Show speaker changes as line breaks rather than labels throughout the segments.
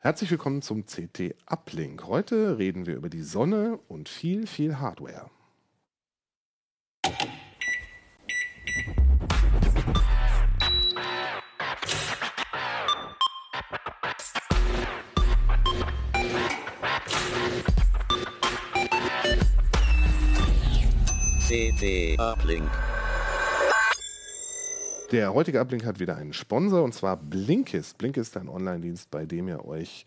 Herzlich willkommen zum CT Uplink. Heute reden wir über die Sonne und viel, viel Hardware.
CT Uplink.
Der heutige Uplink hat wieder einen Sponsor und zwar Blinkist. Blinkist ist ein Online-Dienst, bei dem ihr euch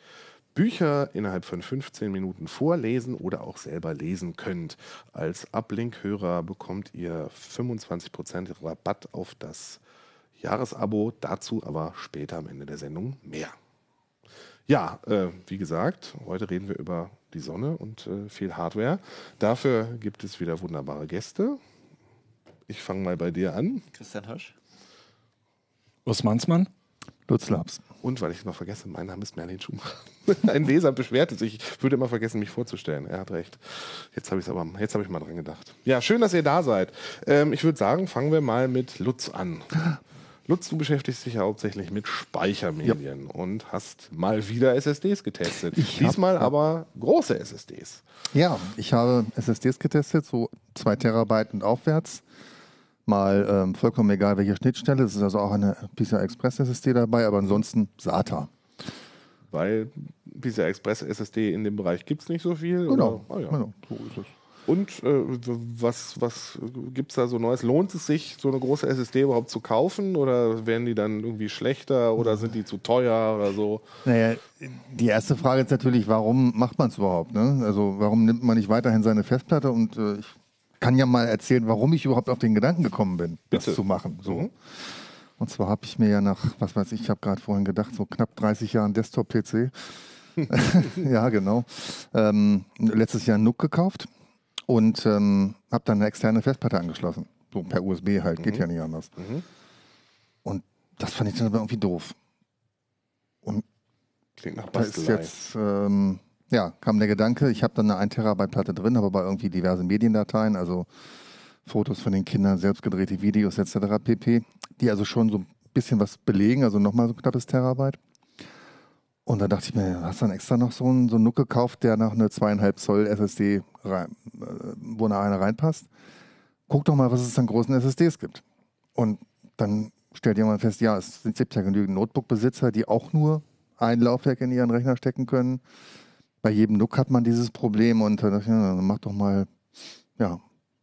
Bücher innerhalb von 15 Minuten vorlesen oder auch selber lesen könnt. Als Uplink-Hörer bekommt ihr 25% Rabatt auf das Jahresabo, dazu aber später am Ende der Sendung mehr. Ja, äh, wie gesagt, heute reden wir über die Sonne und äh, viel Hardware. Dafür gibt es wieder wunderbare Gäste. Ich fange mal bei dir an.
Christian Hirsch.
Urs Mansmann.
Lutz Labs.
Und weil ich es noch vergesse, mein Name ist Merlin Schumacher. Ein Leser beschwerte sich. Ich würde immer vergessen, mich vorzustellen. Er hat recht. Jetzt habe ich aber, jetzt habe ich mal dran gedacht. Ja, schön, dass ihr da seid. Ähm, ich würde sagen, fangen wir mal mit Lutz an. Lutz, du beschäftigst dich ja hauptsächlich mit Speichermedien und hast mal wieder SSDs getestet.
Ich hab-
Diesmal aber große SSDs.
Ja, ich habe SSDs getestet, so 2 Terabyte und aufwärts. Mal ähm, vollkommen egal, welche Schnittstelle. Es ist also auch eine PCI Express SSD dabei, aber ansonsten SATA.
Weil PCI Express SSD in dem Bereich gibt es nicht so viel.
Genau?
Ah, ja.
genau so ist es.
Und äh, was, was gibt es da so Neues? Lohnt es sich, so eine große SSD überhaupt zu kaufen? Oder werden die dann irgendwie schlechter oder sind die zu teuer oder so?
Naja, die erste Frage ist natürlich, warum macht man es überhaupt? Ne? Also warum nimmt man nicht weiterhin seine Festplatte? Und äh, ich kann ja mal erzählen, warum ich überhaupt auf den Gedanken gekommen bin,
Bitte.
das zu machen. So.
Mhm.
Und zwar habe ich mir ja nach, was weiß ich, ich habe gerade vorhin gedacht, so knapp 30 Jahren Desktop-PC. ja, genau. Ähm, letztes Jahr einen NUC gekauft und ähm, habe dann eine externe Festplatte angeschlossen. So per USB halt, geht ja nicht anders.
Mhm.
Und das fand ich dann aber irgendwie doof. Und
Klingt nach
da ist
Bastelei.
jetzt, ähm, ja, kam der Gedanke, ich habe dann eine 1 Terabyte Platte drin, aber bei irgendwie diverse Mediendateien, also Fotos von den Kindern, selbstgedrehte Videos etc. pp., die also schon so ein bisschen was belegen, also nochmal so ein knappes Terabyte. Und da dachte ich mir, hast du dann extra noch so einen, so einen Nuck gekauft, der nach eine zweieinhalb Zoll SSD, rein, äh, wo eine eine reinpasst? Guck doch mal, was es an großen SSDs gibt. Und dann stellt jemand fest, ja, es gibt ja genügend Notebook-Besitzer, die auch nur ein Laufwerk in ihren Rechner stecken können. Bei jedem NUC hat man dieses Problem und dann dachte ich, ja, dann mach doch mal, ja,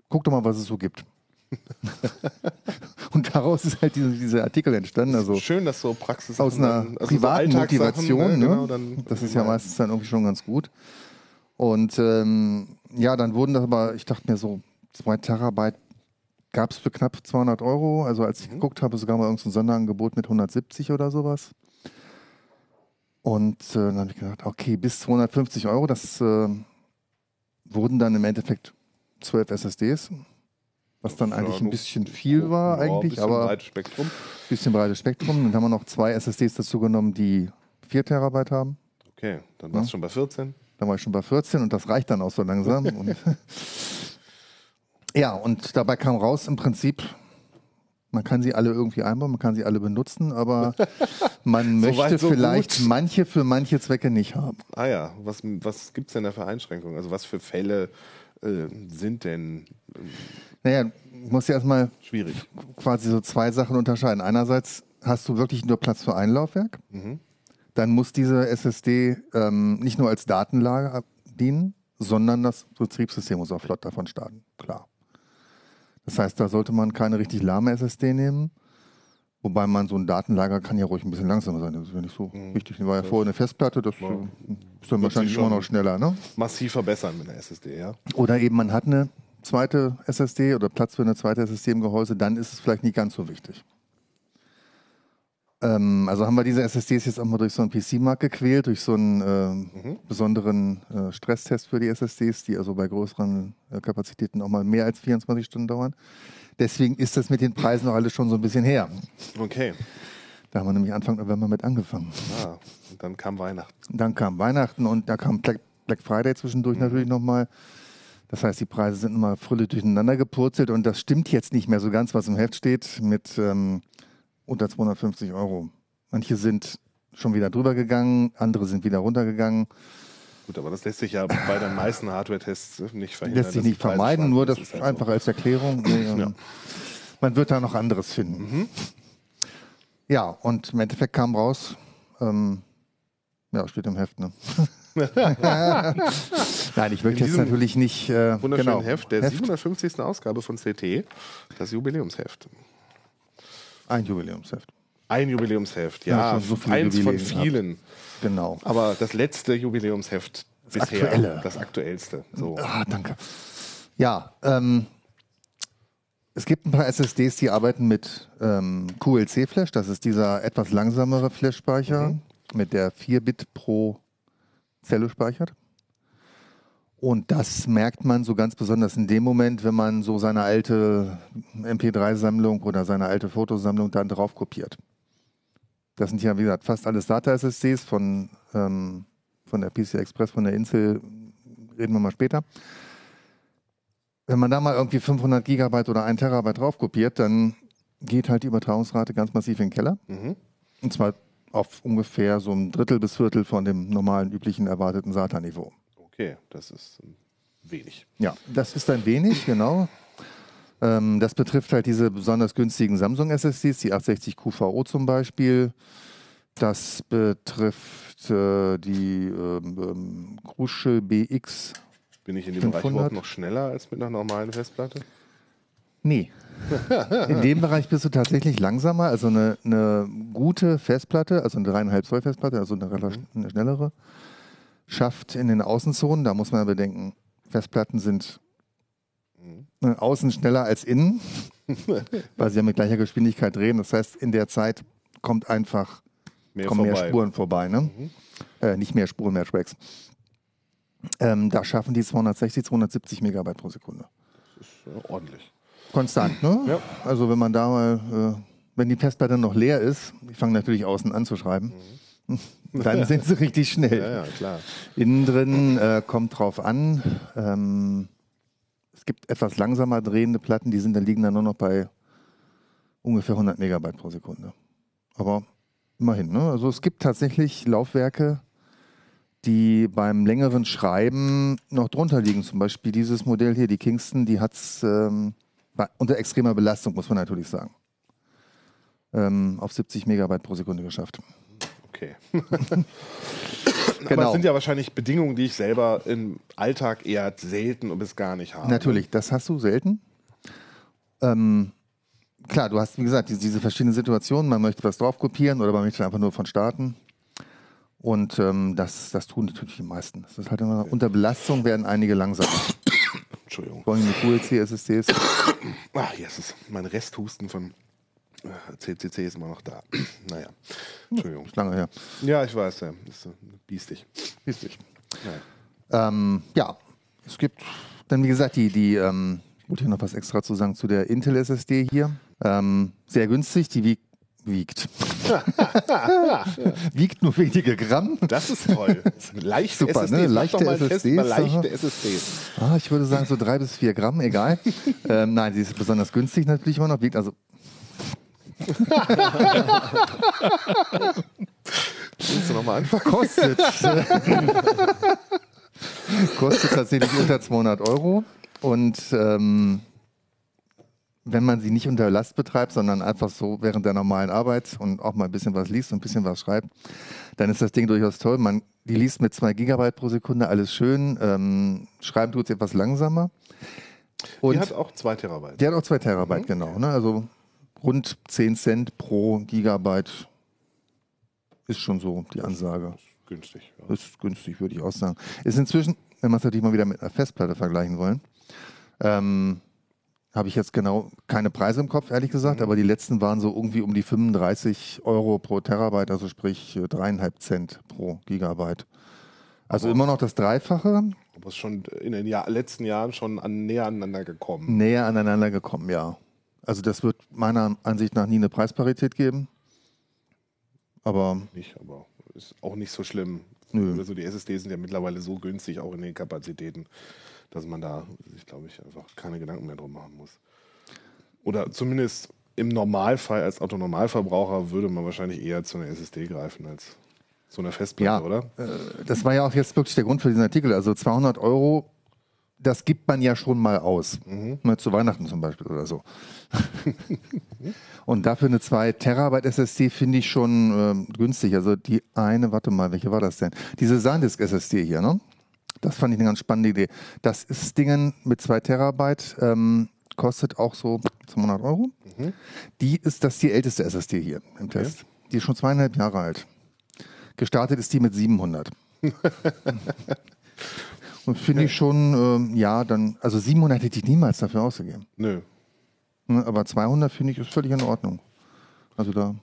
guck doch mal, was es so gibt. und daraus ist halt diese, dieser Artikel entstanden. Also
Schön, dass so Praxis
aus einer
also so
privaten
Alltagssachen,
Motivation. Ne?
Genau, dann
das ist ja meistens dann irgendwie schon ganz gut. Und ähm, ja, dann wurden das aber, ich dachte mir so, zwei Terabyte gab es für knapp 200 Euro. Also als ich geguckt habe, sogar mal irgendein Sonderangebot mit 170 oder sowas. Und äh, dann habe ich gedacht, okay, bis 250 Euro, das äh, wurden dann im Endeffekt 12 SSDs, was dann eigentlich
Ja,
ein bisschen viel war
Ja,
eigentlich,
bisschen
aber
breites Spektrum.
bisschen breites Spektrum. Dann haben wir noch zwei SSDs dazu genommen, die 4 Terabyte haben.
Okay, dann warst du schon bei 14.
Dann war ich schon bei 14 und das reicht dann auch so langsam. und ja, und dabei kam raus im Prinzip, man kann sie alle irgendwie einbauen, man kann sie alle benutzen, aber man möchte
so
vielleicht
gut.
manche für manche Zwecke nicht haben.
Ah ja, was, was gibt es denn da für Einschränkungen? Also was für Fälle äh, sind denn äh,
Naja, ich muss ja erstmal
schwierig?
quasi so zwei Sachen unterscheiden. Einerseits hast du wirklich nur Platz für ein Laufwerk.
Mhm.
Dann muss diese SSD ähm, nicht nur als Datenlager dienen, sondern das Betriebssystem muss auch flott davon starten. Klar. Das heißt, da sollte man keine richtig lahme SSD nehmen. Wobei man so ein Datenlager kann ja ruhig ein bisschen langsamer sein. Das ist ja nicht so wichtig. Das war ja vorher eine Festplatte, das
Ja.
äh, ist dann wahrscheinlich
schon-
immer noch schneller. Ne?
Massiv verbessern mit einer SSD, ja?
Oder eben man hat eine zweite SSD oder Platz für eine zweite SSD im Gehäuse, dann ist es vielleicht nicht ganz so wichtig. Ähm, also haben wir diese SSDs jetzt auch mal durch so einen PC-Markt gequält, durch so einen ähm, besonderen äh, Stresstest für die SSDs, die also bei größeren äh, Kapazitäten auch mal mehr als 24 Stunden dauern. Deswegen ist das mit den Preisen noch alles schon so ein bisschen her.
Okay.
Da haben wir nämlich Anfang November mit angefangen.
Ah, und dann kam Weihnachten.
Dann kam Weihnachten und da kam Black, Black Friday zwischendurch
Mhm.
natürlich nochmal. Das heißt, die Preise sind immer fröhlich durcheinander gepurzelt und das stimmt jetzt nicht mehr so ganz, was im Heft steht, mit ähm, unter 250 Euro. Manche sind schon wieder drüber gegangen, andere sind wieder runtergegangen.
Gut, aber das lässt sich ja bei den meisten Hardware-Tests nicht verhindern.
Lässt sich nicht vermeiden, nur das
ist halt
einfach
so.
als Erklärung. Ähm,
Ja.
Man wird da noch anderes finden.
Mhm.
Ja, und im Endeffekt kam raus, ähm, ja, steht im Heft, ne? Nein, ich möchte jetzt natürlich nicht. Äh,
Wunderschönen
genau,
Heft der 750. Ausgabe von CT, das Jubiläumsheft.
Ein Jubiläumsheft.
Ein Jubiläumsheft,
Ja,
ja,
schon so viele
eins von
Jubiläen gehabt.
vielen.
Genau.
Aber das letzte Jubiläumsheft bisher,
aktuelle.
das aktuellste. So.
Ah, danke. Ja, ähm, es gibt ein paar SSDs, die arbeiten mit ähm, QLC-Flash. Das ist dieser etwas langsamere Flash-Speicher,
Mhm.
mit der 4 Bit pro Zelle speichert. Und das merkt man so ganz besonders in dem Moment, wenn man so seine alte MP3-Sammlung oder seine alte Fotosammlung dann drauf kopiert. Das sind ja, wie gesagt, fast alles Data-SSDs von, ähm, von der PC Express, von der Intel, reden wir mal später. Wenn man da mal irgendwie 500 Gigabyte oder 1 Terabyte drauf kopiert, dann geht halt die Übertragungsrate ganz massiv in den Keller.
Mhm.
Und zwar auf ungefähr so ein Drittel bis Viertel von dem normalen, üblichen, erwarteten SATA-Niveau.
Okay, das ist ähm, wenig.
Ja, das ist ein wenig, genau. Ähm, das betrifft halt diese besonders günstigen Samsung-SSDs, die 860 QVO zum Beispiel. Das betrifft äh, die ähm, ähm, Crucial BX.
Bin ich in dem Bereich
500?
überhaupt noch schneller als mit einer normalen Festplatte?
Nee. In dem Bereich bist du tatsächlich langsamer. Also eine, eine gute Festplatte, also eine 3,5 Zoll Festplatte, also eine, relativ- eine schnellere, schafft in den Außenzonen, da muss man bedenken, Festplatten sind äh, außen schneller als innen, weil sie ja mit gleicher Geschwindigkeit drehen. Das heißt, in der Zeit kommt einfach
Mehr
kommen mehr. Spuren vorbei. Ne? Äh, nicht mehr Spuren, mehr Tracks. Ähm, da schaffen die 260, 270 Megabyte pro Sekunde.
Ja, ordentlich.
Konstant, ne?
Ja.
Also wenn man da mal, äh, wenn die Festplatte noch leer ist, ich fange natürlich außen an zu schreiben, dann sind sie richtig schnell.
Ja, ja, klar.
Innen drin äh, kommt drauf an. Ähm, es gibt etwas langsamer drehende Platten, die sind dann liegen dann nur noch bei ungefähr 100 Megabyte pro Sekunde. Aber immerhin, ne? Also es gibt tatsächlich Laufwerke, die beim längeren Schreiben noch drunter liegen. Zum Beispiel dieses Modell hier, die Kingston, die hat es ähm, unter extremer Belastung, muss man natürlich sagen, ähm, auf 70 Megabyte pro Sekunde geschafft.
Okay. Aber
Genau.
es sind ja wahrscheinlich Bedingungen, die ich selber im Alltag eher selten und bis gar nicht habe.
Natürlich, das hast du selten. Ähm, klar, du hast, wie gesagt, diese, verschiedenen Situationen. Man möchte was drauf kopieren oder man möchte einfach nur von starten. Und ähm, das, das tun natürlich die meisten. Das ist halt immer, unter Belastung werden einige langsamer.
Entschuldigung.
Vor allem die QLC-SSDs.
Ach, Jesus. Mein Resthusten von CCC ist immer noch da. naja. Entschuldigung.
Ist lange her.
Ja, ich weiß, ja. Ist äh, biestig.
Richtig.
Naja.
Ähm, ja, es gibt dann, wie gesagt, die, die ähm, ich wollte hier noch was extra zu sagen zu der Intel SSD hier. Ähm, sehr günstig, die wiegt. Wiegt. wiegt nur wenige Gramm.
Das ist toll. Leichte
Super,
SSDs.
ne? Leichte
doch mal einen Test
SSDs,
leichte. SSDs.
Ah, ich würde sagen so drei bis vier Gramm, egal. ähm, nein, sie ist besonders günstig natürlich immer noch. Wiegt also
Willst du nochmal anfangen?
kostet kostet tatsächlich unter 200 Euro und ähm, wenn man sie nicht unter Last betreibt, sondern einfach so während der normalen Arbeit und auch mal ein bisschen was liest und ein bisschen was schreibt, dann ist das Ding durchaus toll. Man, die liest mit 2 Gigabyte pro Sekunde, alles schön. Ähm, schreiben tut es etwas langsamer. Und
Die hat auch zwei Terabyte.
Die hat auch 2 Terabyte, genau. Ne? Also rund 10 Cent pro Gigabyte ist schon so die Ansage.
Günstig. Ja.
Ist günstig, würde ich auch sagen. Ist inzwischen, wenn wir es natürlich mal wieder mit einer Festplatte vergleichen wollen, ähm, habe ich jetzt genau keine Preise im Kopf, ehrlich gesagt, aber die letzten waren so irgendwie um die 35 Euro pro Terabyte, also sprich äh, dreieinhalb Cent pro Gigabyte. Also immer noch das Dreifache,
Aber es ist schon in den Jahr, letzten Jahren schon an, näher aneinander gekommen.
näher aneinander gekommen, ja. Also das wird meiner Ansicht nach nie eine Preisparität geben. Aber
Nicht, aber ist auch nicht so schlimm.
Nö.
Also die SSDs sind ja mittlerweile so günstig, auch in den Kapazitäten, dass man da sich, glaube ich, einfach keine Gedanken mehr drum machen muss. Oder zumindest im Normalfall als Autonormalverbraucher würde man wahrscheinlich eher zu einer SSD greifen als So eine Festplatte,
Ja.
oder?
Äh, Das war ja auch jetzt wirklich der Grund für diesen Artikel. Also 200 Euro, das gibt man ja schon mal aus. Ne, zu Weihnachten zum Beispiel oder so. Und dafür eine 2 Terabyte SSD finde ich schon ähm, günstig. Also die eine, warte mal, welche war das denn? Diese SanDisk SSD hier, ne? Das fand ich eine ganz spannende Idee. Das ist Dingen mit 2 Terabyte, ähm, kostet auch so 200 Euro. Die ist das ist die älteste SSD hier im Test. Die ist schon zweieinhalb Jahre alt. Gestartet ist die mit 700. Und finde ich schon, ähm, ja, dann, also 700 hätte ich niemals dafür ausgegeben.
Nö.
Ne, Aber 200 finde ich ist völlig in Ordnung. Also da,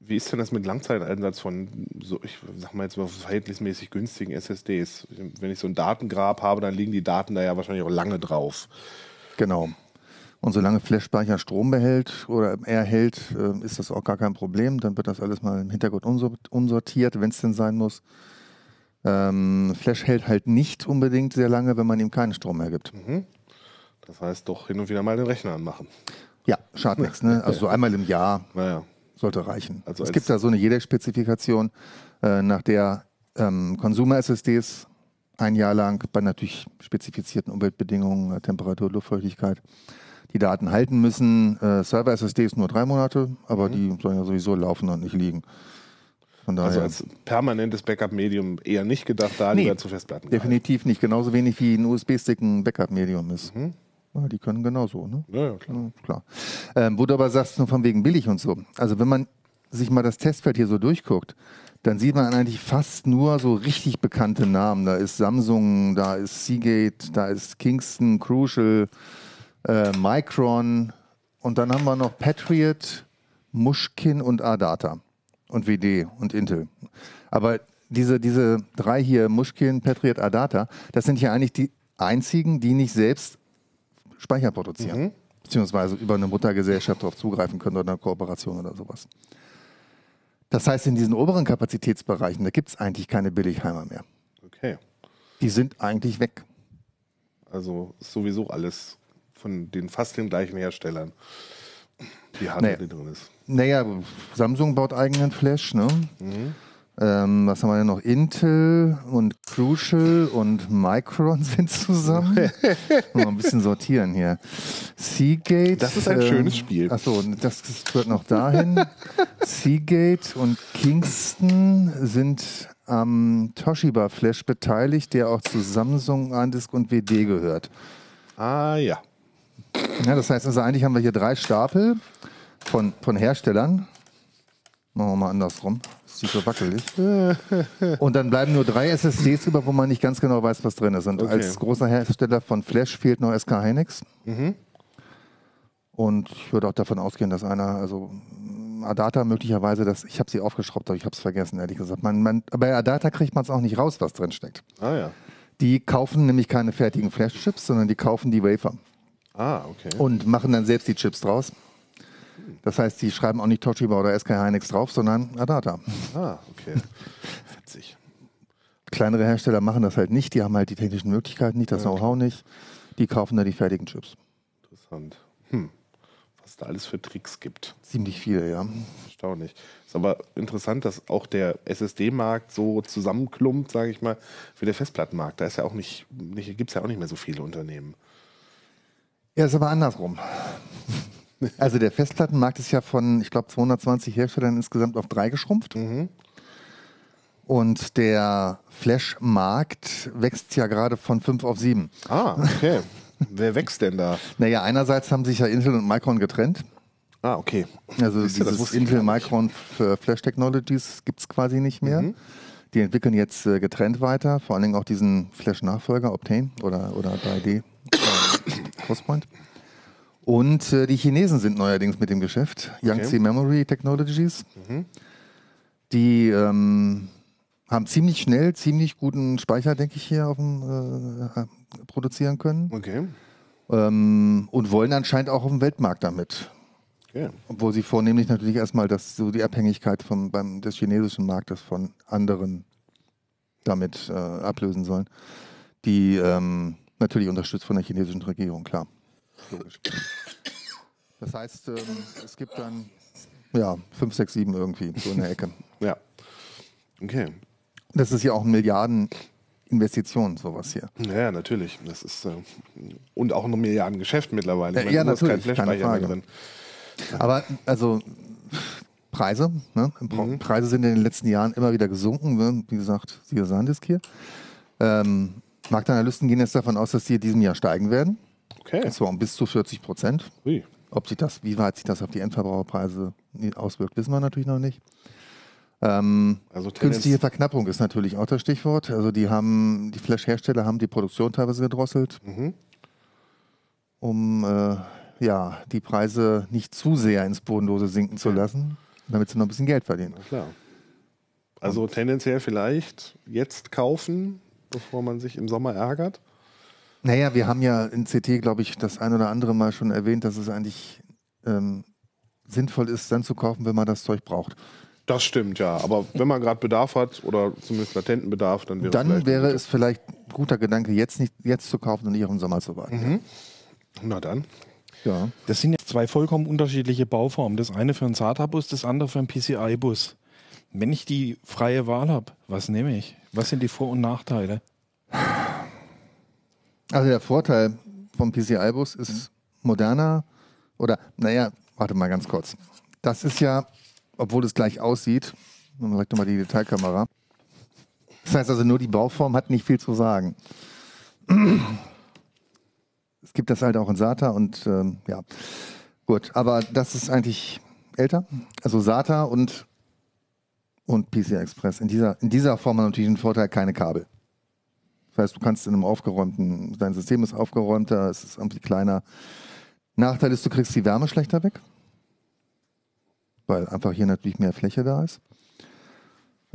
Wie ist denn das mit Langzeiteinsatz von so, ich sag mal jetzt mal verhältnismäßig günstigen SSDs? Wenn ich so ein Datengrab habe, dann liegen die Daten da ja wahrscheinlich auch lange drauf.
genau. Und solange Flash-Speicher Strom behält oder erhält, äh, ist das auch gar kein Problem. Dann wird das alles mal im Hintergrund unsor- unsortiert, wenn es denn sein muss. Ähm, Flash hält halt nicht unbedingt sehr lange, wenn man ihm keinen Strom mehr gibt.
Das heißt, doch hin und wieder mal den Rechner anmachen.
Ja, schadet nichts. Ne? Also so einmal im Jahr
Naja.
sollte reichen.
Also
es
als-
gibt da so eine JEDEC-Spezifikation, äh, nach der ähm, Consumer-SSDs ein Jahr lang bei natürlich spezifizierten Umweltbedingungen, äh, Temperatur, Luftfeuchtigkeit, die Daten halten müssen. Äh, Server-SSDs nur drei Monate, aber die sollen ja sowieso laufen und nicht liegen. Von daher
Also als permanentes Backup-Medium eher nicht gedacht, da
Nee,
lieber zu Festplatten.
definitiv nicht. Genauso wenig wie ein USB-Stick ein Backup-Medium ist. Ja, die können genauso. Ne?
Ja, ja, klar.
Ja, klar. Ähm, wo du aber sagst, nur von wegen billig und so. Also wenn man sich mal das Testfeld hier so durchguckt, dann sieht man eigentlich fast nur so richtig bekannte Namen. Da ist Samsung, da ist Seagate, da ist Kingston, Crucial, äh, Micron und dann haben wir noch Patriot, Mushkin und Adata und WD und Intel. Aber diese, diese drei hier, Mushkin, Patriot, Adata, das sind ja eigentlich die einzigen, die nicht selbst Speicher produzieren. Beziehungsweise über eine Muttergesellschaft darauf zugreifen können oder eine Kooperation oder sowas. Das heißt, in diesen oberen Kapazitätsbereichen, da gibt es eigentlich keine Billigheimer mehr.
Okay.
Die sind eigentlich weg.
Also ist sowieso alles von den fast den gleichen Herstellern, die Hardware, die drin ist.
Naja, Samsung baut eigenen Flash, ne? Ähm, was haben wir denn noch? Intel und Crucial und Micron sind zusammen. Mal ein bisschen sortieren hier. Seagate.
Das ist ein schönes Spiel.
Achso, das führt noch dahin. Seagate und Kingston sind am Toshiba Flash beteiligt, der auch zu Samsung, Andisk und WD gehört.
Ah ja.
Ja, das heißt also, eigentlich haben wir hier drei Stapel von, von Herstellern. Machen wir mal andersrum. Das sieht so wackelig. Und dann bleiben nur drei SSDs über, wo man nicht ganz genau weiß, was drin ist. Und
Okay.
als großer Hersteller von Flash fehlt noch SK Hynix. Und ich würde auch davon ausgehen, dass einer, also mm, Adata möglicherweise, das, ich habe sie aufgeschraubt, aber ich habe es vergessen, ehrlich gesagt. Man, man, bei Adata kriegt man es auch nicht raus, was drin steckt.
Ah ja.
Die kaufen nämlich keine fertigen Flash-Chips, sondern die kaufen die Wafer
Ah, okay.
und machen dann selbst die Chips draus. Das heißt, die schreiben auch nicht Toshiba oder SK Hynix drauf, sondern Adata.
Ah, okay. Witzig.
Kleinere Hersteller machen das halt nicht, die haben halt die technischen Möglichkeiten nicht, das Know-how nicht. Die kaufen da die fertigen Chips.
Interessant. Hm. Was da alles für Tricks gibt.
Ziemlich viele, ja.
Erstaunlich. Ist aber interessant, dass auch der SSD-Markt so zusammenklumpt, sage ich mal, wie der Festplattenmarkt. Da ist ja auch nicht, nicht gibt es ja auch nicht mehr so viele Unternehmen.
Ja, ist aber andersrum. Also der Festplattenmarkt ist ja von, ich glaube, 220 Herstellern insgesamt auf drei geschrumpft. Und der Flash-Markt wächst ja gerade von fünf auf sieben.
Ah, okay. Wer wächst denn da?
Naja, einerseits haben sich ja Intel und Micron getrennt.
Ah, okay.
Also
Siehst du, das
dieses
wusste ich
Intel
gar nicht.
Micron für Flash Technologies gibt es quasi nicht mehr.
Mhm.
Die entwickeln jetzt äh, getrennt weiter, vor allen Dingen auch diesen Flash-Nachfolger Optane oder, oder 3D äh, Crosspoint. Und äh, die Chinesen sind neuerdings mit dem Geschäft. Yangtze Memory Technologies.
Mhm.
Die ähm, haben ziemlich schnell, ziemlich guten Speicher, denke ich, hier auf dem, äh, produzieren können.
Okay.
Ähm, und wollen anscheinend auch auf dem Weltmarkt damit.
okay.
Obwohl sie vornehmlich natürlich erstmal das, so die Abhängigkeit vom, beim, des chinesischen Marktes von anderen damit äh, ablösen sollen. Die ähm, natürlich unterstützt von der chinesischen Regierung, klar. Logisch. Das heißt, ähm, es gibt dann ja, fünf, sechs, sieben irgendwie, so in der Ecke.
Ja. Okay.
Das ist ja auch eine Milliardeninvestition, sowas hier.
Ja, natürlich. Das ist äh, und auch ein Milliardengeschäft mittlerweile.
Äh, ja,
du hast keinen
natürlich, keine
Flashspeicher mehr
Frage.
drin.
Aber also Preise, ne?
Mhm.
Preise sind in den letzten Jahren immer wieder gesunken. Ne? Wie gesagt, siehe Sandisk hier. Ähm, Marktanalysten gehen jetzt davon aus, dass die in diesem Jahr steigen werden.
Okay.
Und zwar um bis zu 40 Prozent.
Ui.
Ob sich das, wie weit sich das auf die Endverbraucherpreise auswirkt, wissen wir natürlich noch nicht. Ähm,
Also
künstliche Verknappung ist natürlich auch das Stichwort. Also die haben, die Flash-Hersteller haben die Produktion teilweise gedrosselt,
Mhm.
um äh, ja, die Preise nicht zu sehr ins Bodenlose sinken zu lassen, damit sie noch ein bisschen Geld verdienen.
Na klar. Also tendenziell vielleicht jetzt kaufen, bevor man sich im Sommer ärgert.
Naja, wir haben ja in CT, glaube ich, das ein oder andere Mal schon erwähnt, dass es eigentlich ähm, sinnvoll ist, dann zu kaufen, wenn man das Zeug braucht.
Das stimmt, ja. Aber wenn man gerade Bedarf hat oder zumindest latenten Bedarf, dann wäre
Dann
vielleicht
wäre es vielleicht ein guter Gedanke, jetzt nicht jetzt zu kaufen und nicht auf den Sommer zu warten.
guter- Na dann.
Ja.
Das sind jetzt zwei vollkommen unterschiedliche Bauformen. Das eine für einen SATA-Bus, das andere für einen PCI-Bus. Wenn ich die freie Wahl habe, was nehme ich? Was sind die Vor- und Nachteile?
Also der Vorteil vom PCI-Bus ist moderner oder, naja, warte mal ganz kurz. Das ist ja, obwohl es gleich aussieht, man sagt mal die Detailkamera. Das heißt also nur die Bauform hat nicht viel zu sagen. Es gibt das halt auch in SATA und ähm, ja, gut. Aber das ist eigentlich älter. Also SATA und, und PCI Express. In dieser, in dieser Form hat natürlich einen Vorteil, keine Kabel. Das heißt, du kannst in einem aufgeräumten, dein System ist aufgeräumter, es ist irgendwie kleiner. Nachteil ist, du kriegst die Wärme schlechter weg, weil einfach hier natürlich mehr Fläche da ist.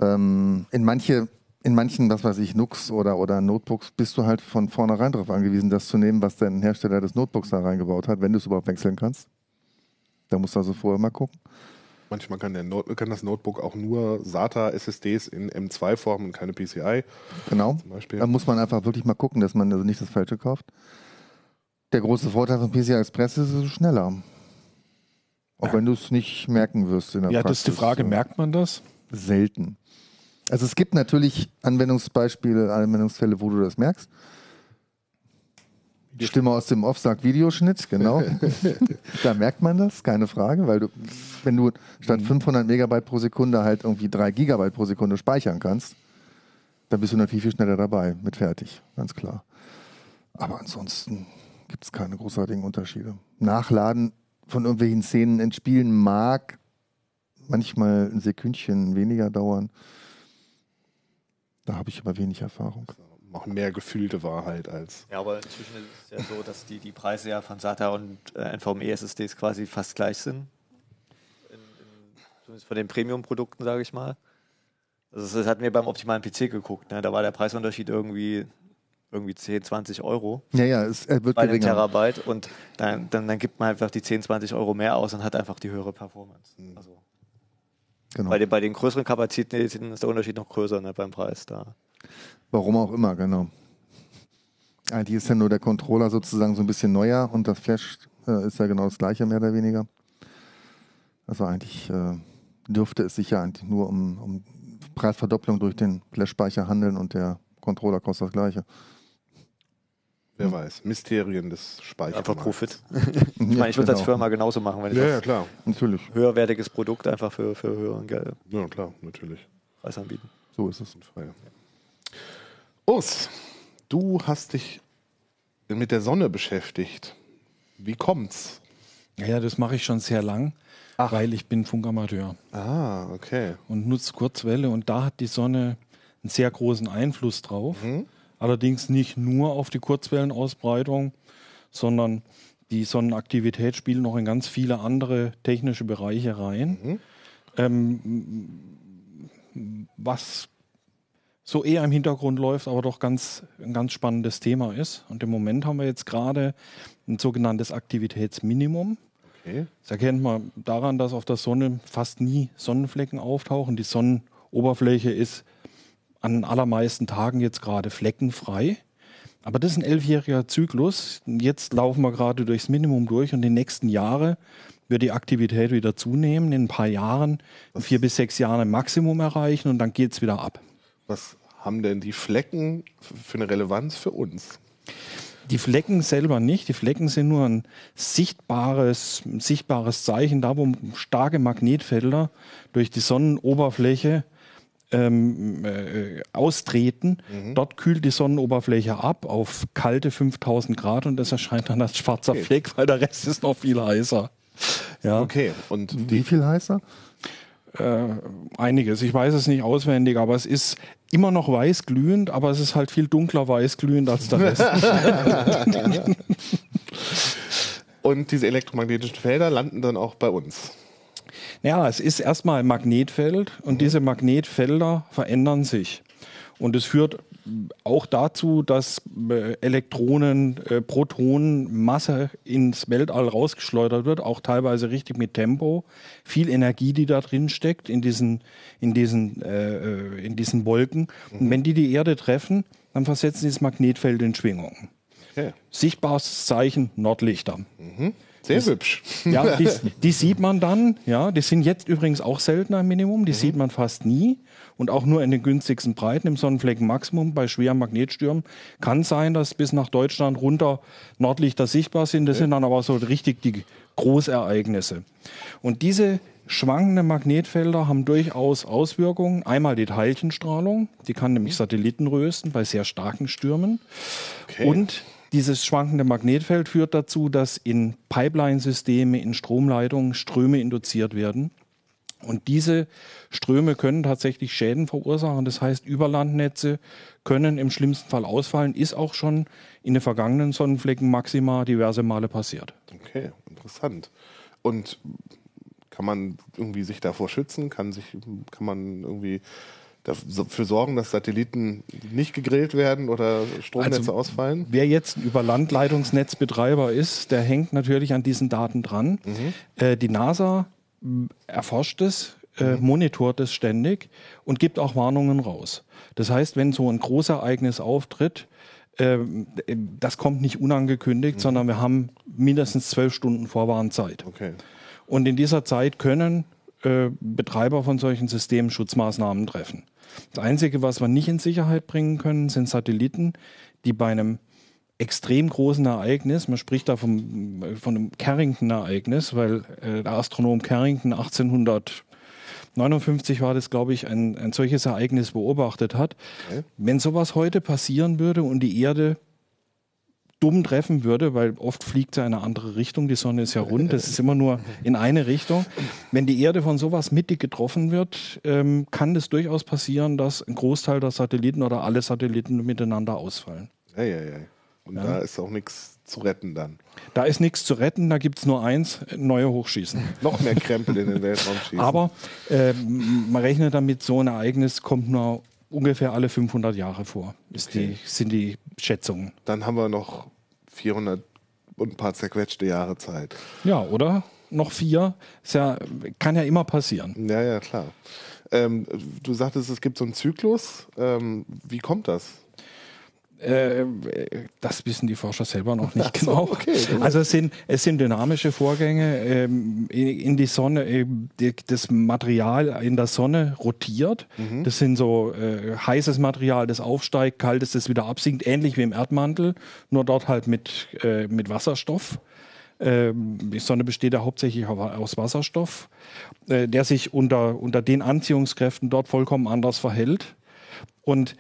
Ähm, in manche, in manchen, was weiß ich, Nux oder, oder Notebooks bist du halt von vornherein darauf angewiesen, das zu nehmen, was dein Hersteller des Notebooks da reingebaut hat, wenn du es überhaupt wechseln kannst. Da musst du also vorher mal gucken.
Manchmal kann, der Note, kann das Notebook auch nur SATA-SSDs in M2-Form und keine PCI
Genau.
zum Beispiel.
Da muss man einfach wirklich mal gucken, dass man also nicht das Falsche kauft. Der große Vorteil von PCI Express ist, es ist schneller. Auch wenn du es nicht merken wirst in der
Ja, das ist die
Praxis.
Frage, merkt man das?
Selten. Also es gibt natürlich Anwendungsbeispiele, Anwendungsfälle, wo du das merkst. Die Stimme aus dem Off sagt Videoschnitt, genau. da merkt man das, keine Frage, weil du, wenn du statt 500 Megabyte pro Sekunde halt irgendwie 3 Gigabyte pro Sekunde speichern kannst, dann bist du natürlich viel schneller dabei mit fertig, ganz klar. Aber ansonsten gibt es keine großartigen Unterschiede. Nachladen von irgendwelchen Szenen in Spielen mag manchmal ein Sekündchen weniger dauern. Da habe ich aber wenig Erfahrung.
Auch mehr gefühlte Wahrheit als.
Ja, aber inzwischen ist es ja so, dass die, die Preise ja von SATA und äh, NVMe-SSDs quasi fast gleich sind. In, in, zumindest von den Premium-Produkten, sage ich mal. Also das hatten wir beim optimalen PC geguckt. Ne? Da war der Preisunterschied irgendwie, irgendwie 10, 20 Euro
Ja, ja, es wird
bei
geringer.
Terabyte und dann, dann, dann gibt man einfach die 10, 20 Euro mehr aus und hat einfach die höhere Performance. Also
Genau.
bei, den, bei den größeren Kapazitäten ist der Unterschied noch größer ne, beim Preis da.
Warum auch immer, genau. Eigentlich ist ja nur der Controller sozusagen so ein bisschen neuer und das Flash äh, ist ja genau das gleiche, mehr oder weniger. Also eigentlich äh, dürfte es sich ja eigentlich nur um, um Preisverdopplung durch den Flash-Speicher handeln und der Controller kostet das gleiche.
Wer weiß. Mysterien des Speichers.
Einfach Profit.
Ich
meine, ich würde das Firma genauso machen, wenn ich
Ja, ja, klar.
Natürlich,
höherwertiges Produkt einfach für, für höheren Geld
Ja, klar, natürlich.
Preis anbieten.
so ist es.
Fall. Urs, du hast dich mit der Sonne beschäftigt. Wie kommt's?
Ja, das mache ich schon sehr lang,
Ach.
weil ich bin Funkamateur
Ah, okay.
und nutze Kurzwelle und da hat die Sonne einen sehr großen Einfluss drauf. Allerdings nicht nur auf die Kurzwellenausbreitung, sondern die Sonnenaktivität spielt noch in ganz viele andere technische Bereiche rein. Ähm, was so eher im Hintergrund läuft, aber doch ganz, ein ganz spannendes Thema ist. Und im Moment haben wir jetzt gerade ein sogenanntes Aktivitätsminimum.
okay.
Das erkennt man daran, dass auf der Sonne fast nie Sonnenflecken auftauchen. Die Sonnenoberfläche ist an allermeisten Tagen jetzt gerade fleckenfrei. Aber das ist ein elfjähriger Zyklus. Jetzt laufen wir gerade durchs Minimum durch und die nächsten Jahre wird die Aktivität wieder zunehmen, in ein paar Jahren, in vier bis sechs Jahren ein Maximum erreichen und dann geht es wieder ab.
Was haben denn die Flecken für eine Relevanz für uns?
Die Flecken selber nicht. Die Flecken sind nur ein sichtbares, ein sichtbares Zeichen, da wo starke Magnetfelder durch die Sonnenoberfläche ähm, äh, austreten. Mhm. Dort kühlt die Sonnenoberfläche ab auf kalte 5000 Grad und das erscheint dann als schwarzer okay. Fleck, weil der Rest ist noch viel heißer.
Ja. Okay, und
wie viel heißer?
Äh, einiges. Ich weiß es nicht auswendig, aber es ist immer noch weiß glühend, aber es ist halt viel dunkler weiß glühend als der Rest.
und diese elektromagnetischen Felder landen dann auch bei uns.
Ja, es ist erstmal ein Magnetfeld und mhm. diese Magnetfelder verändern sich. Und es führt auch dazu, dass äh, Elektronen, äh, Protonen, Masse ins Weltall rausgeschleudert wird, auch teilweise richtig mit Tempo. Viel Energie, die da drin steckt, in diesen, in diesen, äh, äh in diesen Wolken. Mhm. Und wenn die die Erde treffen, dann versetzen dieses Magnetfeld in Schwingungen. Okay. Sichtbares Zeichen Nordlichter. Mhm.
Sehr das, hübsch.
Ja, die, die, sieht man dann, ja, die sind jetzt übrigens auch seltener im Minimum, die mhm. sieht man fast nie und auch nur in den günstigsten Breiten im Sonnenfleckenmaximum. Bei schweren Magnetstürmen kann sein, dass bis nach Deutschland runter Nordlichter sichtbar sind. Das okay. sind dann aber so richtig die Großereignisse. Und diese schwankenden Magnetfelder haben durchaus Auswirkungen. Einmal die Teilchenstrahlung, die kann nämlich mhm. Satelliten rösten bei sehr starken Stürmen. Okay. Und dieses schwankende Magnetfeld führt dazu, dass in Pipeline-Systeme, in Stromleitungen Ströme induziert werden. Und diese Ströme können tatsächlich Schäden verursachen. Das heißt, Überlandnetze können im schlimmsten Fall ausfallen. Ist auch schon in den vergangenen Sonnenflecken Maxima diverse Male passiert.
Okay, interessant. Und kann man irgendwie sich davor schützen? Kann, sich, kann man irgendwie dafür sorgen, dass Satelliten nicht gegrillt werden oder Stromnetze also, ausfallen?
Wer jetzt ein Überlandleitungsnetzbetreiber ist, der hängt natürlich an diesen Daten dran. Mhm. Äh, die NASA erforscht es, äh, monitort es ständig und gibt auch Warnungen raus. Das heißt, wenn so ein Großereignis auftritt, äh, das kommt nicht unangekündigt, mhm. sondern wir haben mindestens zwölf Stunden Vorwarnzeit. Okay. Und in dieser Zeit können äh, Betreiber von solchen Systemen Schutzmaßnahmen treffen. Das Einzige, was wir nicht in Sicherheit bringen können, sind Satelliten, die bei einem extrem großen Ereignis, man spricht da vom, von einem Carrington-Ereignis, weil äh, der Astronom Carrington 1859 war das, glaube ich, ein, ein solches Ereignis beobachtet hat. Okay. Wenn sowas heute passieren würde und die Erde dumm treffen würde, weil oft fliegt sie in eine andere Richtung, die Sonne ist ja rund, das ist immer nur in eine Richtung. Wenn die Erde von sowas mittig getroffen wird, ähm, kann es durchaus passieren, dass ein Großteil der Satelliten oder alle Satelliten miteinander ausfallen.
Ja, ja, ja. Und ja. da ist auch nichts zu retten dann.
Da ist nichts zu retten, da gibt es nur eins, neue hochschießen.
Noch mehr Krempel in den Weltraum schießen.
Aber äh, man rechnet damit, so ein Ereignis kommt nur ungefähr alle 500 Jahre vor, ist okay. die, sind die Schätzungen.
Dann haben wir noch 400 und ein paar zerquetschte Jahre Zeit.
Ja, oder? Noch vier? Ist ja, kann ja immer passieren.
Ja, ja, klar. Ähm, du sagtest, es gibt so einen Zyklus. Ähm, wie kommt das?
Äh, das wissen die Forscher selber noch nicht so, genau. Okay, also es sind, es sind dynamische Vorgänge. Ähm, in die Sonne, äh, das Material in der Sonne rotiert. Mhm. Das sind so äh, heißes Material, das aufsteigt, kaltes, das wieder absinkt, ähnlich wie im Erdmantel, nur dort halt mit, mit Wasserstoff. Ähm, die Sonne besteht ja hauptsächlich aus Wasserstoff, der sich unter, unter den Anziehungskräften dort vollkommen anders verhält. Und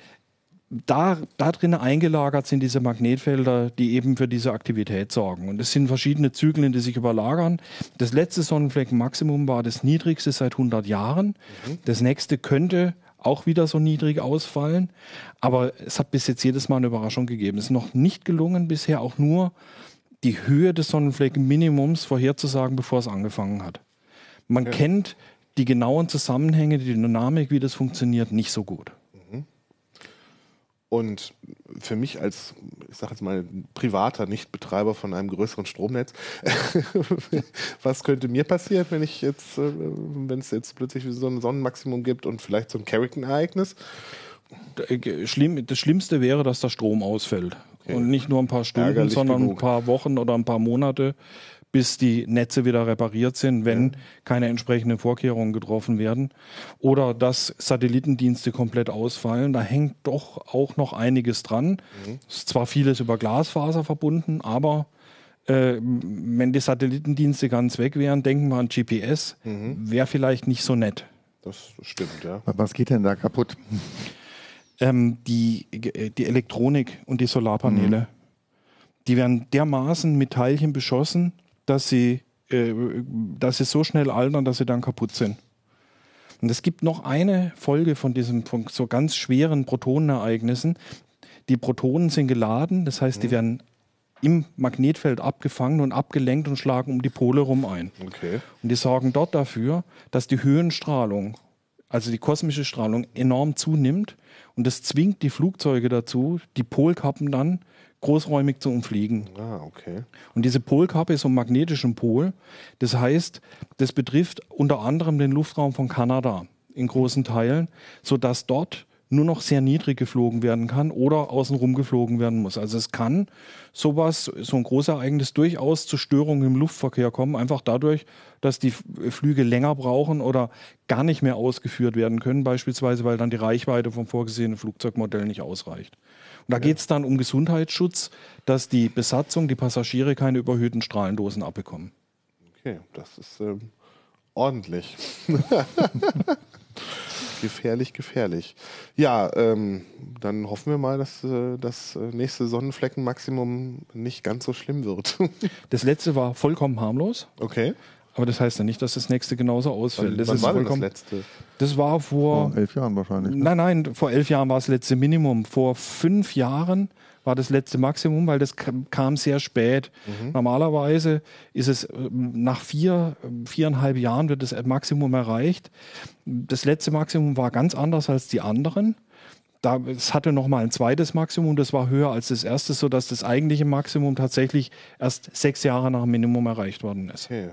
da, da drin eingelagert sind diese Magnetfelder, die eben für diese Aktivität sorgen. Und es sind verschiedene Zyklen, die sich überlagern. Das letzte Sonnenfleckenmaximum war das niedrigste seit 100 Jahren. Mhm. Das nächste könnte auch wieder so niedrig ausfallen. Aber es hat bis jetzt jedes Mal eine Überraschung gegeben. Es ist noch nicht gelungen, bisher auch nur die Höhe des Sonnenfleckenminimums vorherzusagen, bevor es angefangen hat. Man ja. kennt die genauen Zusammenhänge, die Dynamik, wie das funktioniert, nicht so gut.
Und für mich als, ich sage jetzt mal, privater Nichtbetreiber von einem größeren Stromnetz, was könnte mir passieren, wenn ich jetzt, äh, wenn es jetzt plötzlich so ein Sonnenmaximum gibt und vielleicht so ein Carrington-Ereignis?
Das Schlimmste wäre, dass der Strom ausfällt. Okay. Und nicht nur ein paar Stunden, Ärgerlich sondern genug. ein paar Wochen oder ein paar Monate, bis die Netze wieder repariert sind, wenn keine entsprechenden Vorkehrungen getroffen werden. Oder dass Satellitendienste komplett ausfallen. Da hängt doch auch noch einiges dran. Es ist zwar vieles über Glasfaser verbunden, aber äh, wenn die Satellitendienste ganz weg wären, denken wir an GPS, wäre vielleicht nicht so nett.
Das stimmt, ja.
Was geht denn da kaputt?
ähm, die, die Elektronik und die Solarpaneele. Die werden dermaßen mit Teilchen beschossen, dass sie, äh, dass sie so schnell altern, dass sie dann kaputt sind. Und es gibt noch eine Folge von diesen von so ganz schweren Protonenereignissen. Die Protonen sind geladen, das heißt, die werden im Magnetfeld abgefangen und abgelenkt und schlagen um die Pole rum ein.
Okay.
Und die sorgen dort dafür, dass die Höhenstrahlung, also die kosmische Strahlung, enorm zunimmt. Und das zwingt die Flugzeuge dazu, die Polkappen dann großräumig zu umfliegen.
Ah, okay.
Und diese Polkappe ist so ein magnetischen Pol. Das heißt, das betrifft unter anderem den Luftraum von Kanada in großen Teilen, sodass dort nur noch sehr niedrig geflogen werden kann oder außenrum geflogen werden muss. Also es kann sowas, so ein Großereignis durchaus zu Störungen im Luftverkehr kommen, einfach dadurch, dass die Flüge länger brauchen oder gar nicht mehr ausgeführt werden können, beispielsweise weil dann die Reichweite vom vorgesehenen Flugzeugmodell nicht ausreicht. Da geht es dann um Gesundheitsschutz, dass die Besatzung, die Passagiere keine überhöhten Strahlendosen abbekommen.
Okay, das ist ähm, ordentlich. gefährlich, gefährlich. Ja, ähm, dann hoffen wir mal, dass äh, das äh, nächste Sonnenfleckenmaximum nicht ganz so schlimm wird.
Das letzte war vollkommen harmlos,
okay.
Aber das heißt ja nicht, dass das nächste genauso ausfällt. Das,
wann
ist
war das letzte?
das war vor,
Vor elf Jahren wahrscheinlich. Ne?
nein, nein, vor elf Jahren war das letzte Minimum. Vor fünf Jahren war das letzte Maximum, weil das kam- sehr spät. Normalerweise ist es ähm, nach vier, viereinhalb Jahren wird das Maximum erreicht. Das letzte Maximum war ganz anders als die anderen. Da, es hatte noch mal ein zweites Maximum, das war höher als das erste, sodass das eigentliche Maximum tatsächlich erst sechs Jahre nach dem Minimum erreicht worden ist.
Okay.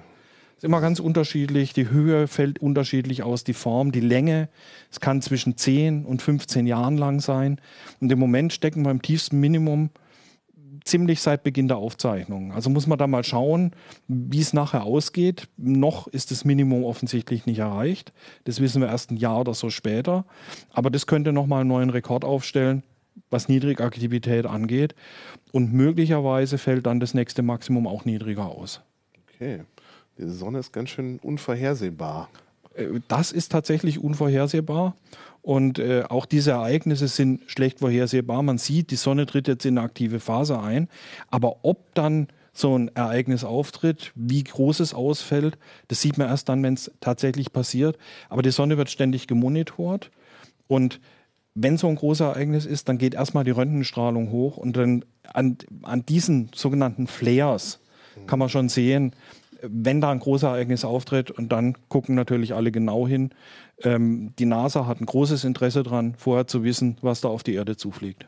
Ist immer ganz unterschiedlich. Die Höhe fällt unterschiedlich aus, die Form, die Länge. Es kann zwischen 10 und 15 Jahren lang sein. Und im Moment stecken wir im tiefsten Minimum ziemlich seit Beginn der Aufzeichnung. Also muss man da mal schauen, wie es nachher ausgeht. Noch ist das Minimum offensichtlich nicht erreicht. Das wissen wir erst ein Jahr oder so später. Aber das könnte nochmal einen neuen Rekord aufstellen, was Niedrigaktivität angeht. Und möglicherweise fällt dann das nächste Maximum auch niedriger aus.
Okay. Die Sonne ist ganz schön unvorhersehbar.
Äh, Das ist tatsächlich unvorhersehbar. Und äh, auch diese Ereignisse sind schlecht vorhersehbar. Man sieht, die Sonne tritt jetzt in eine aktive Phase ein. Aber ob dann so ein Ereignis auftritt, wie groß es ausfällt, das sieht man erst dann, wenn es tatsächlich passiert. Aber die Sonne wird ständig gemonitort. Und wenn so ein großes Ereignis ist, dann geht erstmal die Röntgenstrahlung hoch und dann an, an diesen sogenannten Flares kann man schon sehen, wenn da ein großes Ereignis auftritt und dann gucken natürlich alle genau hin. Ähm, die NASA hat ein großes Interesse daran, vorher zu wissen, was da auf die Erde zufliegt.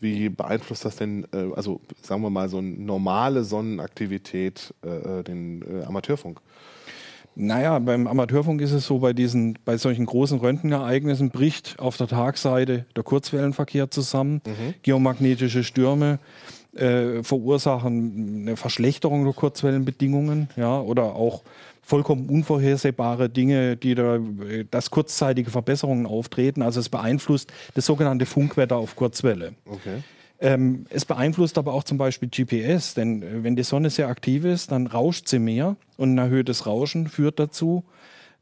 Wie beeinflusst das denn, äh, also sagen wir mal, so eine normale Sonnenaktivität, äh, äh, den äh, Amateurfunk?
Naja, beim Amateurfunk ist es so, bei diesen, bei solchen großen Röntgenereignissen bricht auf der Tagseite der Kurzwellenverkehr zusammen. Geomagnetische Stürme äh, verursachen eine Verschlechterung der Kurzwellenbedingungen, ja, oder auch vollkommen unvorhersehbare Dinge, die da, äh, dass kurzzeitige Verbesserungen auftreten. Also es beeinflusst das sogenannte Funkwetter auf Kurzwelle.
Okay.
Ähm, es beeinflusst aber auch zum Beispiel GPS, denn äh, wenn die Sonne sehr aktiv ist, dann rauscht sie mehr und ein erhöhtes Rauschen führt dazu,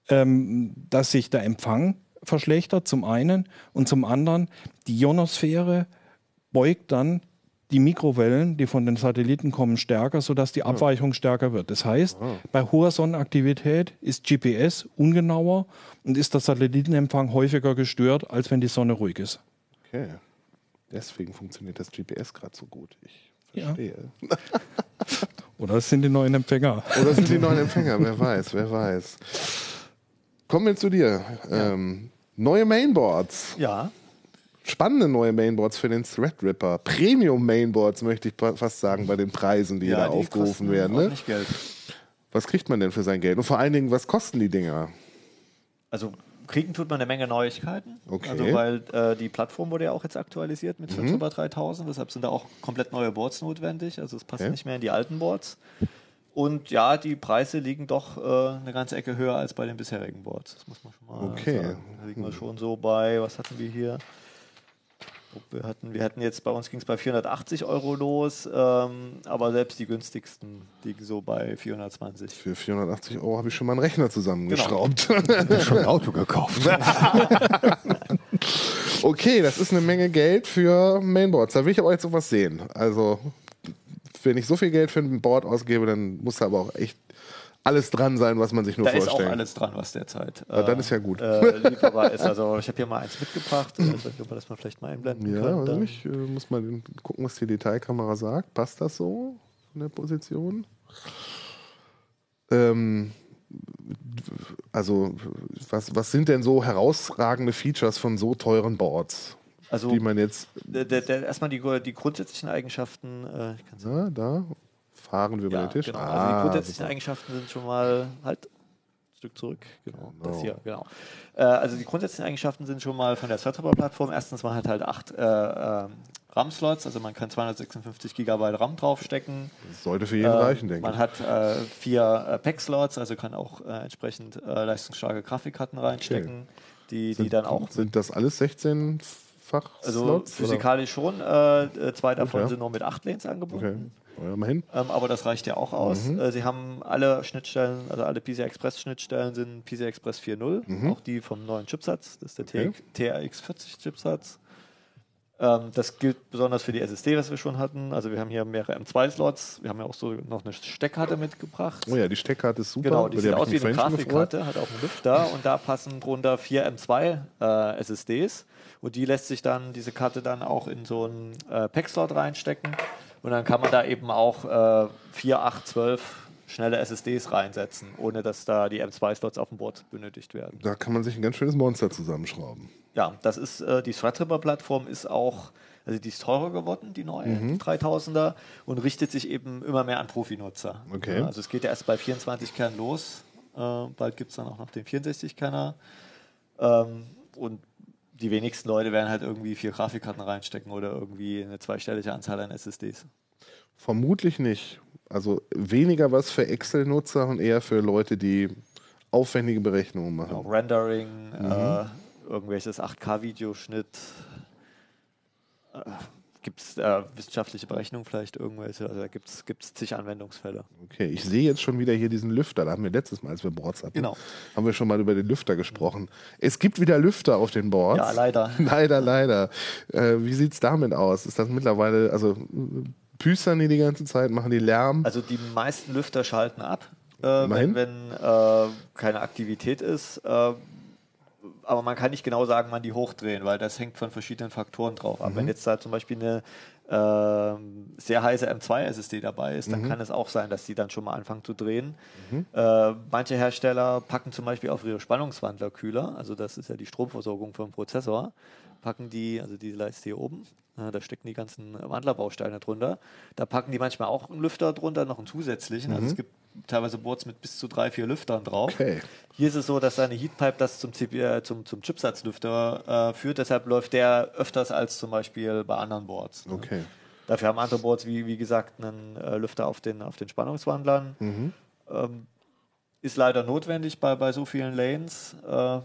ähm, dass sich der Empfang verschlechtert, zum einen, und zum anderen die Ionosphäre beugt dann die Mikrowellen, die von den Satelliten kommen, stärker, sodass die Abweichung stärker wird. Das heißt, bei hoher Sonnenaktivität ist GPS ungenauer und ist der Satellitenempfang häufiger gestört, als wenn die Sonne ruhig ist.
Okay. Deswegen funktioniert das GPS gerade so gut. Ich
Ja.
verstehe.
Oder es sind die neuen Empfänger.
Oder sind die neuen Empfänger? wer weiß, wer weiß. Kommen wir zu dir. Ähm, neue Mainboards.
Ja,
Spannende neue Mainboards für den Threadripper. Premium Mainboards, möchte ich fast sagen, bei den Preisen, die
ja
da
die
aufgerufen werden. Ne?
Geld.
Was kriegt man denn für sein Geld? Und vor allen Dingen, was kosten die Dinger?
Also kriegen tut man eine Menge Neuigkeiten.
Okay.
Also weil äh, die Plattform wurde ja auch jetzt aktualisiert mit
Mhm.
Threadripper 3000, deshalb sind da auch komplett neue Boards notwendig. Also es passt
Okay.
nicht mehr in die alten Boards. Und ja, die Preise liegen doch äh, eine ganze Ecke höher als bei den bisherigen Boards. Das muss man schon mal
Okay.
sagen. Da liegen wir schon so bei, was hatten wir hier? Wir hatten, wir hatten jetzt, bei uns ging es bei 480 Euro los, ähm, aber selbst die günstigsten liegen so bei 420.
Für 480 Euro habe ich schon mal einen Rechner zusammengeschraubt.
schon ein Auto gekauft.
okay, das ist eine Menge Geld für Mainboards. Da will ich aber jetzt sowas sehen. Also, wenn ich so viel Geld für ein Board ausgebe, dann muss da aber auch echt alles dran sein, was man sich nur
Da ist auch
vorstellt.
alles dran, was derzeit
Ja, dann ist ja gut.
äh, lieferbar ist. Also ich habe hier mal eins mitgebracht, also, ob wir das mal vielleicht mal einblenden
Ja,
können.
weiß
dann.
nicht. Äh, muss man gucken, was die Detailkamera sagt. Passt das so in der Position? Ähm, also, was, was sind denn so herausragende Features von so teuren Boards,
Also
die man jetzt,
der, der, erstmal die, die grundsätzlichen Eigenschaften, äh, ich
na, da fahren wir über
ja,
den Tisch?
genau. also
Ah,
die grundsätzlichen
super.
Eigenschaften sind schon mal halt ein Stück zurück. Genau,
Genau.
das hier, genau. Äh, also die grundsätzlichen Eigenschaften sind schon mal von der Threadripper-Plattform. Erstens, man hat halt acht äh, ähm, RAM-Slots, also man kann 256 GB RAM draufstecken.
Das sollte für jeden
Ähm,
reichen, denke
Man
ich.
hat äh, vier äh, Pack-Slots, also kann auch äh, entsprechend äh, leistungsstarke Grafikkarten reinstecken, die, die dann auch
Sind das alles 16-fach
also
Slots?
physikalisch schon, äh, äh, zwei davon
ja.
sind nur mit acht Lanes
oder?
angebunden.
Okay, ja, mal hin.
Ähm, aber das reicht ja auch aus.
Mhm.
Äh, sie haben alle Schnittstellen, also alle PCI Express Schnittstellen sind PCI Express 4.0, auch die vom neuen Chipsatz, das ist der
Mhm. Okay.
TRX40 Chipsatz. Ähm, das gilt besonders für die SSD, was wir schon hatten. Also wir haben hier mehrere M2-Slots. Wir haben ja auch so noch eine Steckkarte mitgebracht.
Oh ja, die Steckkarte ist super.
Genau, die
über
sieht aus wie eine. Grafikkarte, hat auch einen Lüfter und da passen drunter vier M2 äh, SSDs und die lässt sich dann, diese Karte dann auch in so einen äh, Pack-Slot reinstecken und dann kann man da eben auch äh, 4, 8, 12 schnelle SSDs reinsetzen, ohne dass da die M2-Slots auf dem Board benötigt werden.
Da kann man sich ein ganz schönes Monster zusammenschrauben.
Ja, das ist, äh, die Threadripper-Plattform ist auch, also die ist teurer geworden, die neue,
Mhm.
die 3000er, und richtet sich eben immer mehr an Profinutzer.
Okay.
Ja, also es geht ja erst bei 24 Kern los, äh, bald gibt es dann auch noch den 64 Kerner. Ähm, und die wenigsten Leute werden halt irgendwie vier Grafikkarten reinstecken oder irgendwie eine zweistellige Anzahl an SSDs.
Vermutlich nicht. Also weniger was für Excel-Nutzer und eher für Leute, die aufwendige Berechnungen machen.
Genau, Rendering,
Mhm.
äh, irgendwelches 8K-Videoschnitt. Äh, gibt es äh, wissenschaftliche Berechnungen vielleicht irgendwelche? Also da gibt es zig Anwendungsfälle.
Okay, ich sehe jetzt schon wieder hier diesen Lüfter. Da haben wir letztes Mal, als wir Boards hatten,
Genau.
haben wir schon mal über den Lüfter gesprochen. Es gibt wieder Lüfter auf den Boards.
Ja, leider.
leider, leider. Äh, wie sieht es damit aus? Ist das mittlerweile, also äh, püstern die die ganze Zeit, machen die Lärm?
Also die meisten Lüfter schalten ab, äh, wenn, wenn äh, keine Aktivität ist. Äh, aber man kann nicht genau sagen, wann die hochdrehen, weil das hängt von verschiedenen Faktoren drauf ab. Wenn jetzt da zum Beispiel eine ähm, sehr heiße M2-SSD dabei ist, dann kann es auch sein, dass die dann schon mal anfangen zu drehen. Äh, manche Hersteller packen zum Beispiel auf ihre Spannungswandlerkühler, also das ist ja die Stromversorgung vom Prozessor, packen die, also die Leiste hier oben, äh, da stecken die ganzen Wandlerbausteine drunter. Da packen die manchmal auch einen Lüfter drunter, noch einen zusätzlichen. Also es gibt teilweise Boards mit bis zu drei, vier Lüftern drauf.
Okay.
Hier ist es so, dass eine Heatpipe das zum, CPU, äh, zum, zum Chipsatzlüfter äh, führt. Deshalb läuft der öfters als zum Beispiel bei anderen Boards. ne?
Okay.
Dafür haben andere Boards, wie, wie gesagt, einen äh, Lüfter auf den, auf den Spannungswandlern.
Mhm.
Ähm, ist leider notwendig bei, bei so vielen Lanes. Äh,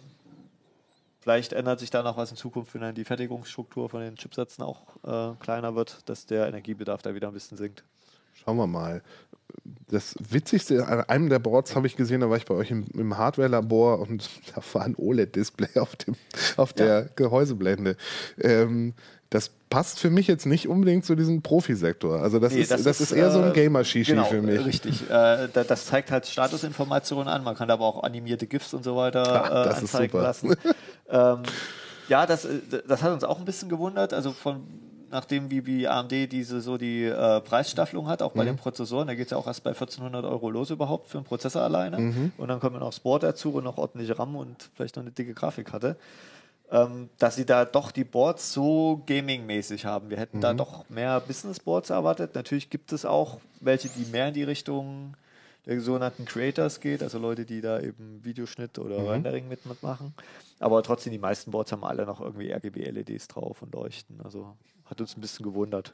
vielleicht ändert sich da noch was in Zukunft, wenn dann die Fertigungsstruktur von den Chipsätzen auch äh, kleiner wird, dass der Energiebedarf da wieder ein bisschen sinkt.
Schauen wir mal. Das Witzigste, an einem der Boards habe ich gesehen, da war ich bei euch im, im Hardware-Labor und da war ein OLED-Display auf, dem, auf der Gehäuseblende. Ähm, das passt für mich jetzt nicht unbedingt zu diesem Profisektor. Also das,
Nee,
ist, das, ist, eher so ein
äh,
Gamer-Shishi
genau,
für mich.
äh, Richtig. Äh, da, das zeigt halt Statusinformationen an. Man kann aber auch animierte GIFs und so weiter
Ah,
äh,
das
anzeigen lassen. ähm, ja, das, äh, das hat uns auch ein bisschen gewundert. Also von nachdem wie, wie AMD diese so die äh, Preisstaffelung hat, auch bei
Mhm.
den Prozessoren, da geht es ja auch erst bei 1400 Euro los überhaupt für einen Prozessor alleine.
Mhm.
Und dann kommt noch Sport dazu und noch ordentliche RAM und vielleicht noch eine dicke Grafikkarte. Ähm, dass sie da doch die Boards so gaming-mäßig haben. Wir hätten
Mhm.
da doch mehr Business-Boards erwartet. Natürlich gibt es auch welche, die mehr in die Richtung der sogenannten Creators geht, also Leute, die da eben Videoschnitt oder
Mhm.
Rendering mit, mitmachen. Aber trotzdem, die meisten Boards haben alle noch irgendwie RGB-LEDs drauf und leuchten. Also hat uns ein bisschen gewundert.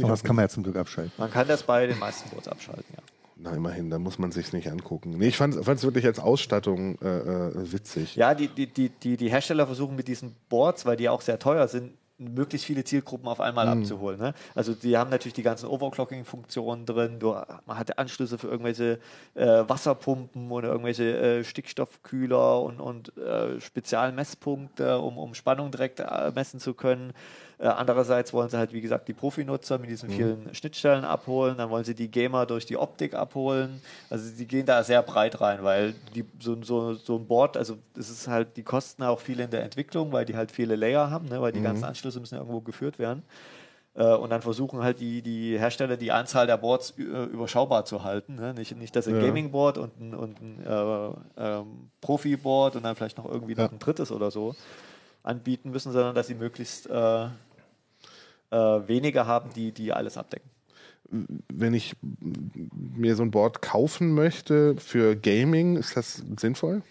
Aber das kann man ja zum Glück abschalten.
Man kann das bei den meisten Boards abschalten, ja.
Na, immerhin, da muss man sich nicht angucken. Nee, ich fand es wirklich als Ausstattung äh, äh, witzig.
Ja, die, die, die, die, die Hersteller versuchen mit diesen Boards, weil die auch sehr teuer sind, möglichst viele Zielgruppen auf einmal abzuholen. Ne? Also die haben natürlich die ganzen Overclocking-Funktionen drin, du, man hat Anschlüsse für irgendwelche äh, Wasserpumpen oder irgendwelche äh, Stickstoffkühler und, und äh, Spezialmesspunkte, um, um Spannung direkt äh, messen zu können. Äh, andererseits wollen sie halt, wie gesagt, die Profinutzer mit diesen vielen Schnittstellen abholen. Dann wollen sie die Gamer durch die Optik abholen. Also die gehen da sehr breit rein, weil die, so, so, so ein Board, also es ist halt, die kosten auch viel in der Entwicklung, weil die halt viele Layer haben, ne? weil die ganzen Anschlüsse müssen ja irgendwo geführt werden. Äh, und dann versuchen halt die, die Hersteller die Anzahl der Boards äh, überschaubar zu halten. Ne? Nicht, nicht, dass ein
Ja.
Gaming-Board und ein, und ein äh, ähm, Profi-Board und dann vielleicht noch irgendwie noch ein drittes oder so anbieten müssen, sondern dass sie möglichst äh, äh, weniger haben, die, die alles abdecken.
Wenn ich mir so ein Board kaufen möchte für Gaming, ist das sinnvoll?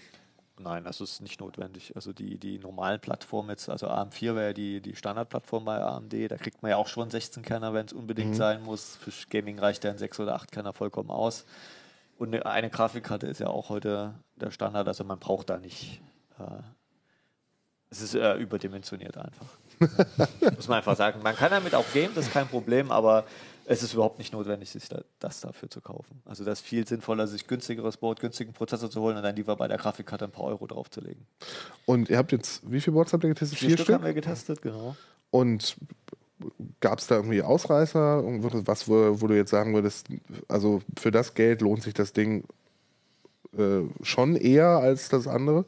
Nein, das ist nicht notwendig. Also die, die normalen Plattformen jetzt, also AM4 wäre ja die, die Standardplattform bei AMD, da kriegt man ja auch schon 16-Kerner, wenn es unbedingt sein muss. Für Gaming reicht ja ein 6 oder 8-Kerner vollkommen aus. Und eine, eine Grafikkarte ist ja auch heute der Standard, also man braucht da nicht. Äh, es ist äh, überdimensioniert einfach. muss man einfach sagen. Man kann damit auch gamen, das ist kein Problem, aber es ist überhaupt nicht notwendig, sich da, das dafür zu kaufen. Also das ist viel sinnvoller, sich günstigeres Board, günstigen Prozessor zu holen und dann lieber bei der Grafikkarte ein paar Euro draufzulegen.
Und ihr habt jetzt, wie viele Boards habt ihr getestet?
Vier, Stück, haben wir getestet, genau.
Und gab es da irgendwie Ausreißer? Was, wo, wo du jetzt sagen würdest, also für das Geld lohnt sich das Ding äh, schon eher als das andere?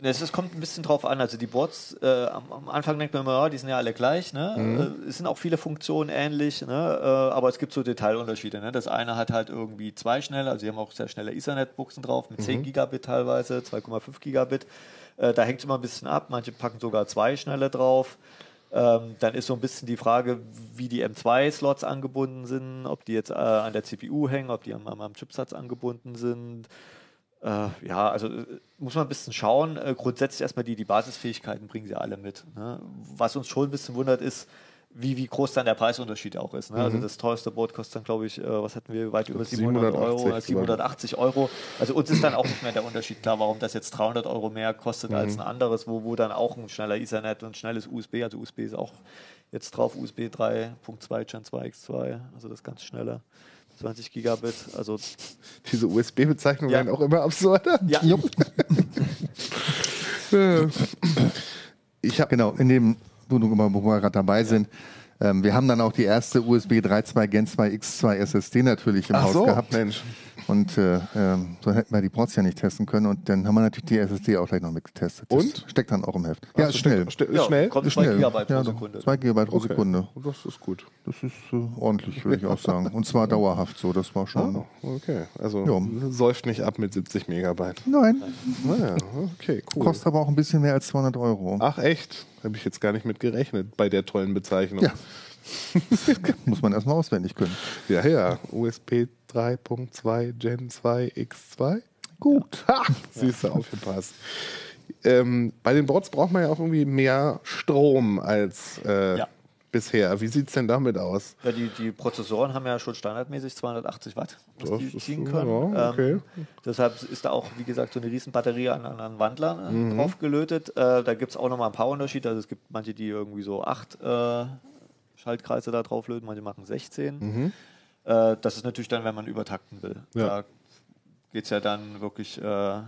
Es kommt ein bisschen drauf an. Also die Boards, äh, am, am Anfang denkt man immer, ja, die sind ja alle gleich. Ne? Äh, es sind auch viele Funktionen ähnlich, ne? äh, aber es gibt so Detailunterschiede. Ne? Das eine hat halt irgendwie zwei schnelle, also sie haben auch sehr schnelle Ethernet-Buchsen drauf mit 10 Gigabit teilweise, 2,5 Gigabit. Äh, da hängt es immer ein bisschen ab. Manche packen sogar zwei schnelle drauf. Ähm, dann ist so ein bisschen die Frage, wie die M2-Slots angebunden sind, ob die jetzt äh, an der CPU hängen, ob die am, am, am Chipsatz angebunden sind. Äh, ja, also äh, muss man ein bisschen schauen. Äh, grundsätzlich erstmal die, die Basisfähigkeiten bringen sie alle mit. Ne? Was uns schon ein bisschen wundert ist, wie, wie groß dann der Preisunterschied auch ist. Ne? Also das teuerste Board kostet dann, glaube ich, äh, was hatten wir, weit über 700 Euro,
780
äh, 780 Euro. Also uns ist dann auch nicht mehr der Unterschied klar, warum das jetzt 300 Euro mehr kostet als ein anderes, wo, wo dann auch ein schneller Ethernet und schnelles USB, also USB ist auch jetzt drauf, USB 3.2 Gen 2 X2, also das ganz schnelle. 20 Gigabit, also
Diese USB-Bezeichnungen
Ja.
werden auch immer absurder.
ja,
Ich habe
Genau, in dem, wo, wir gerade dabei sind. Ähm, wir haben dann auch die erste USB 3.2 Gen 2 X2 SSD natürlich im
Ach
Haus
so,
gehabt.
Mensch.
Und äh, ähm, so hätten wir die Ports ja nicht testen können. Und dann haben wir natürlich die SSD auch gleich noch mitgetestet. Das
Und?
Steckt dann auch im Heft. Ja, ist schnell.
Ste-
ja
schnell.
kommt
Ist
2
schnell.
Gigabyte pro
ja,
Sekunde.
2 Gigabyte pro
Okay.
Sekunde.
Das ist gut.
Das ist äh, ordentlich, würde ich auch sagen. Und zwar dauerhaft so. Das war schon.
Oh, okay. Also
Ja.
säuft nicht ab mit 70 Megabyte.
Nein,
Naja, okay, cool.
kostet aber auch ein bisschen mehr als 200 Euro.
Ach echt? Habe ich jetzt gar nicht mit gerechnet bei der tollen Bezeichnung.
Ja. Muss man erstmal auswendig können.
ja, ja. USB 3.2 Gen 2 X2.
Gut.
Ha! Siehst du, aufgepasst. Ähm, bei den Boards braucht man ja auch irgendwie mehr Strom als äh,
Ja.
bisher. Wie sieht es denn damit aus?
Ja, die, die Prozessoren haben ja schon standardmäßig 280 Watt, was
Das
die
ist-
ziehen können.
ja, okay.
ähm, deshalb ist da auch, wie gesagt, so eine Riesenbatterie an, an, an Wandlern äh,
Mhm.
drauf gelötet. Äh, da gibt es auch nochmal ein paar Unterschiede. Also es gibt manche, die irgendwie so acht äh, Schaltkreise da drauf löten, manche machen 16. Äh, das ist natürlich dann, wenn man übertakten will.
Mhm. Ja.
Da geht es ja dann wirklich äh,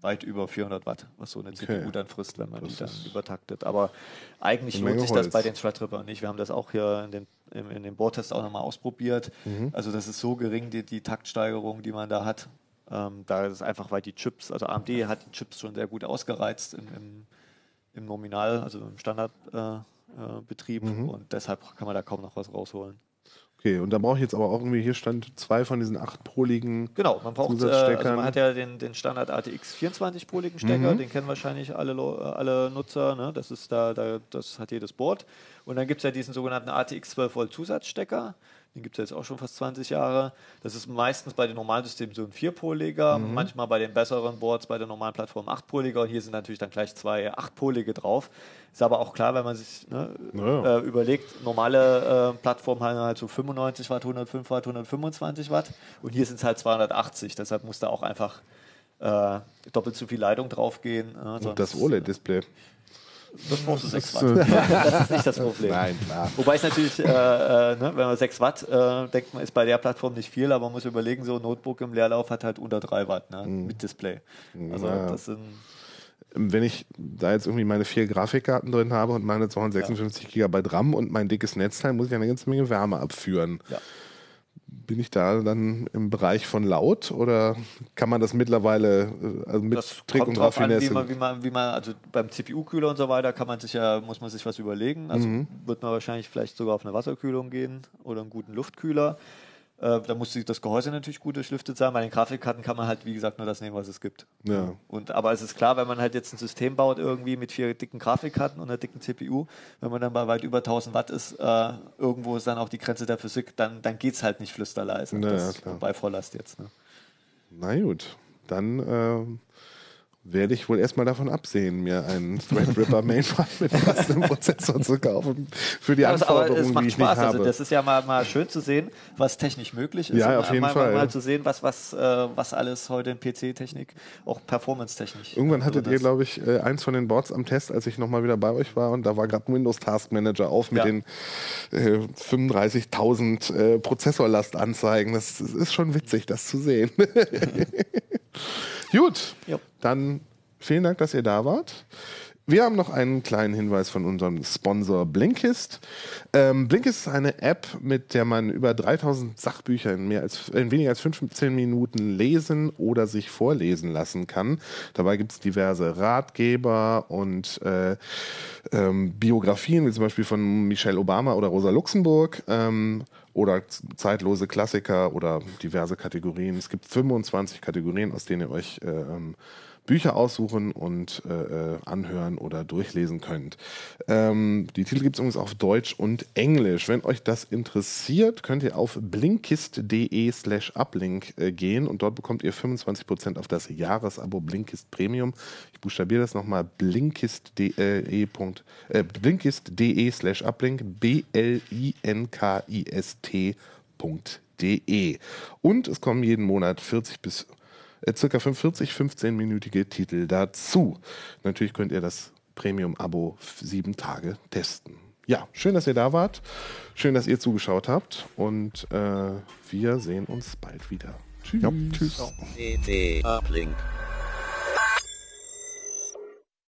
weit über 400 Watt, was so eine CPU dann frisst, wenn man die dann übertaktet. Aber eigentlich lohnt sich das
Holz.
bei den Threadripper nicht. Wir haben das auch hier in den, in, in dem Boardtest auch nochmal ausprobiert.
Mhm.
Also das ist so gering, die, die Taktsteigerung, die man da hat. Ähm, da ist es einfach, weil die Chips, also AMD hat die Chips schon sehr gut ausgereizt im, im, im Nominal, also im Standardbetrieb äh, Betrieb.
Mhm.
und deshalb kann man da kaum noch was rausholen.
Okay, und da brauche ich jetzt aber auch irgendwie, hier stand zwei von diesen achtpoligen.
Genau, man braucht, äh, also man hat ja den, den Standard ATX 24-poligen Stecker, mhm. den kennen wahrscheinlich alle, äh, alle Nutzer, ne? das ist da, da, das hat jedes Board. Und dann gibt es ja diesen sogenannten ATX 12 Volt Zusatzstecker. Den gibt es jetzt auch schon fast 20 Jahre. Das ist meistens bei den normalen Systemen so ein vierpoliger, mhm. manchmal bei den besseren Boards, bei der normalen Plattform achtpoliger. Und hier sind natürlich dann gleich zwei achtpolige drauf. Ist aber auch klar, wenn man sich ne, ja. äh, überlegt, normale äh, Plattformen haben halt so 95 Watt, 105 Watt, 125 Watt. Und hier sind es halt 280. Deshalb muss da auch einfach äh, doppelt so viel Leitung draufgehen.
Äh, und das OLED-Display.
Das brauchst du 6 Watt. das ist nicht das Problem.
Nein, klar.
Wobei es natürlich, äh, äh, ne, wenn man 6 Watt äh, denkt, man ist bei der Plattform nicht viel, aber man muss überlegen, so ein Notebook im Leerlauf hat halt unter 3 Watt ne, mhm. mit Display. Also ja. das sind
wenn ich da jetzt irgendwie meine vier Grafikkarten drin habe und meine 256 ja. GB RAM und mein dickes Netzteil, muss ich eine ganze Menge Wärme abführen. Ja bin ich da dann im Bereich von laut oder kann man das mittlerweile äh, also mit
das Trick und Raffinesse? An, wie man, wie man, wie man, also beim CPU-Kühler und so weiter kann man sich ja, muss man sich was überlegen. Also mhm. wird man wahrscheinlich vielleicht sogar auf eine Wasserkühlung gehen oder einen guten Luftkühler. Äh, da muss das Gehäuse natürlich gut durchlüftet sein. Bei den Grafikkarten kann man halt, wie gesagt, nur das nehmen, was es gibt.
Ja.
Und, aber es ist klar, wenn man halt jetzt ein System baut, irgendwie mit vier dicken Grafikkarten und einer dicken CPU, wenn man dann bei weit über 1000 Watt ist, äh, irgendwo ist dann auch die Grenze der Physik, dann, dann geht es halt nicht flüsterleise.
Ja, das, ja,
bei Volllast jetzt. Ne?
Na gut, dann. Werde ich wohl erstmal davon absehen, mir einen Threadripper Mainframe mit passendem Prozessor zu kaufen für die Anforderungen, aber es macht die ich Spaß. nicht also habe.
Also das ist ja mal, mal schön zu sehen, was technisch möglich ist.
Ja, auf jeden
mal,
Fall.
Mal, mal zu sehen, was, was, äh, was alles heute in PC-Technik, auch Performance-technisch.
Irgendwann hattet ihr, glaube ich, äh, eins von den Boards am Test, als ich nochmal wieder bei euch war und da war gerade Windows Task Manager auf mit ja. den äh, 35.000 äh, Prozessorlastanzeigen. Das, das ist schon witzig, das zu sehen. Gut, jo. dann vielen Dank, dass ihr da wart. Wir haben noch einen kleinen Hinweis von unserem Sponsor Blinkist. Ähm, Blinkist ist eine App, mit der man über 3000 Sachbücher in, mehr als, in weniger als 15 Minuten lesen oder sich vorlesen lassen kann. Dabei gibt es diverse Ratgeber und äh, ähm, Biografien, wie zum Beispiel von Michelle Obama oder Rosa Luxemburg. Ähm, oder zeitlose Klassiker oder diverse Kategorien. Es gibt 25 Kategorien, aus denen ihr euch äh, ähm, Bücher aussuchen und äh, äh, anhören oder durchlesen könnt. Ähm, die Titel gibt es übrigens auf Deutsch und Englisch. Wenn euch das interessiert, könnt ihr auf blinkist.de slash uplink äh, gehen und dort bekommt ihr 25% auf das Jahresabo Blinkist Premium. Ich buchstabiere das nochmal blinkist.de äh, äh, blinkist.de slash uplink B-L-I-N-K-I-S-T.de und es kommen jeden Monat 40 bis circa 45, 15-minütige Titel dazu. Natürlich könnt ihr das Premium-Abo sieben Tage testen. Ja, schön, dass ihr da wart. Schön, dass ihr zugeschaut habt. Und äh, wir sehen uns bald wieder.
Tschüss. Ja, tschüss.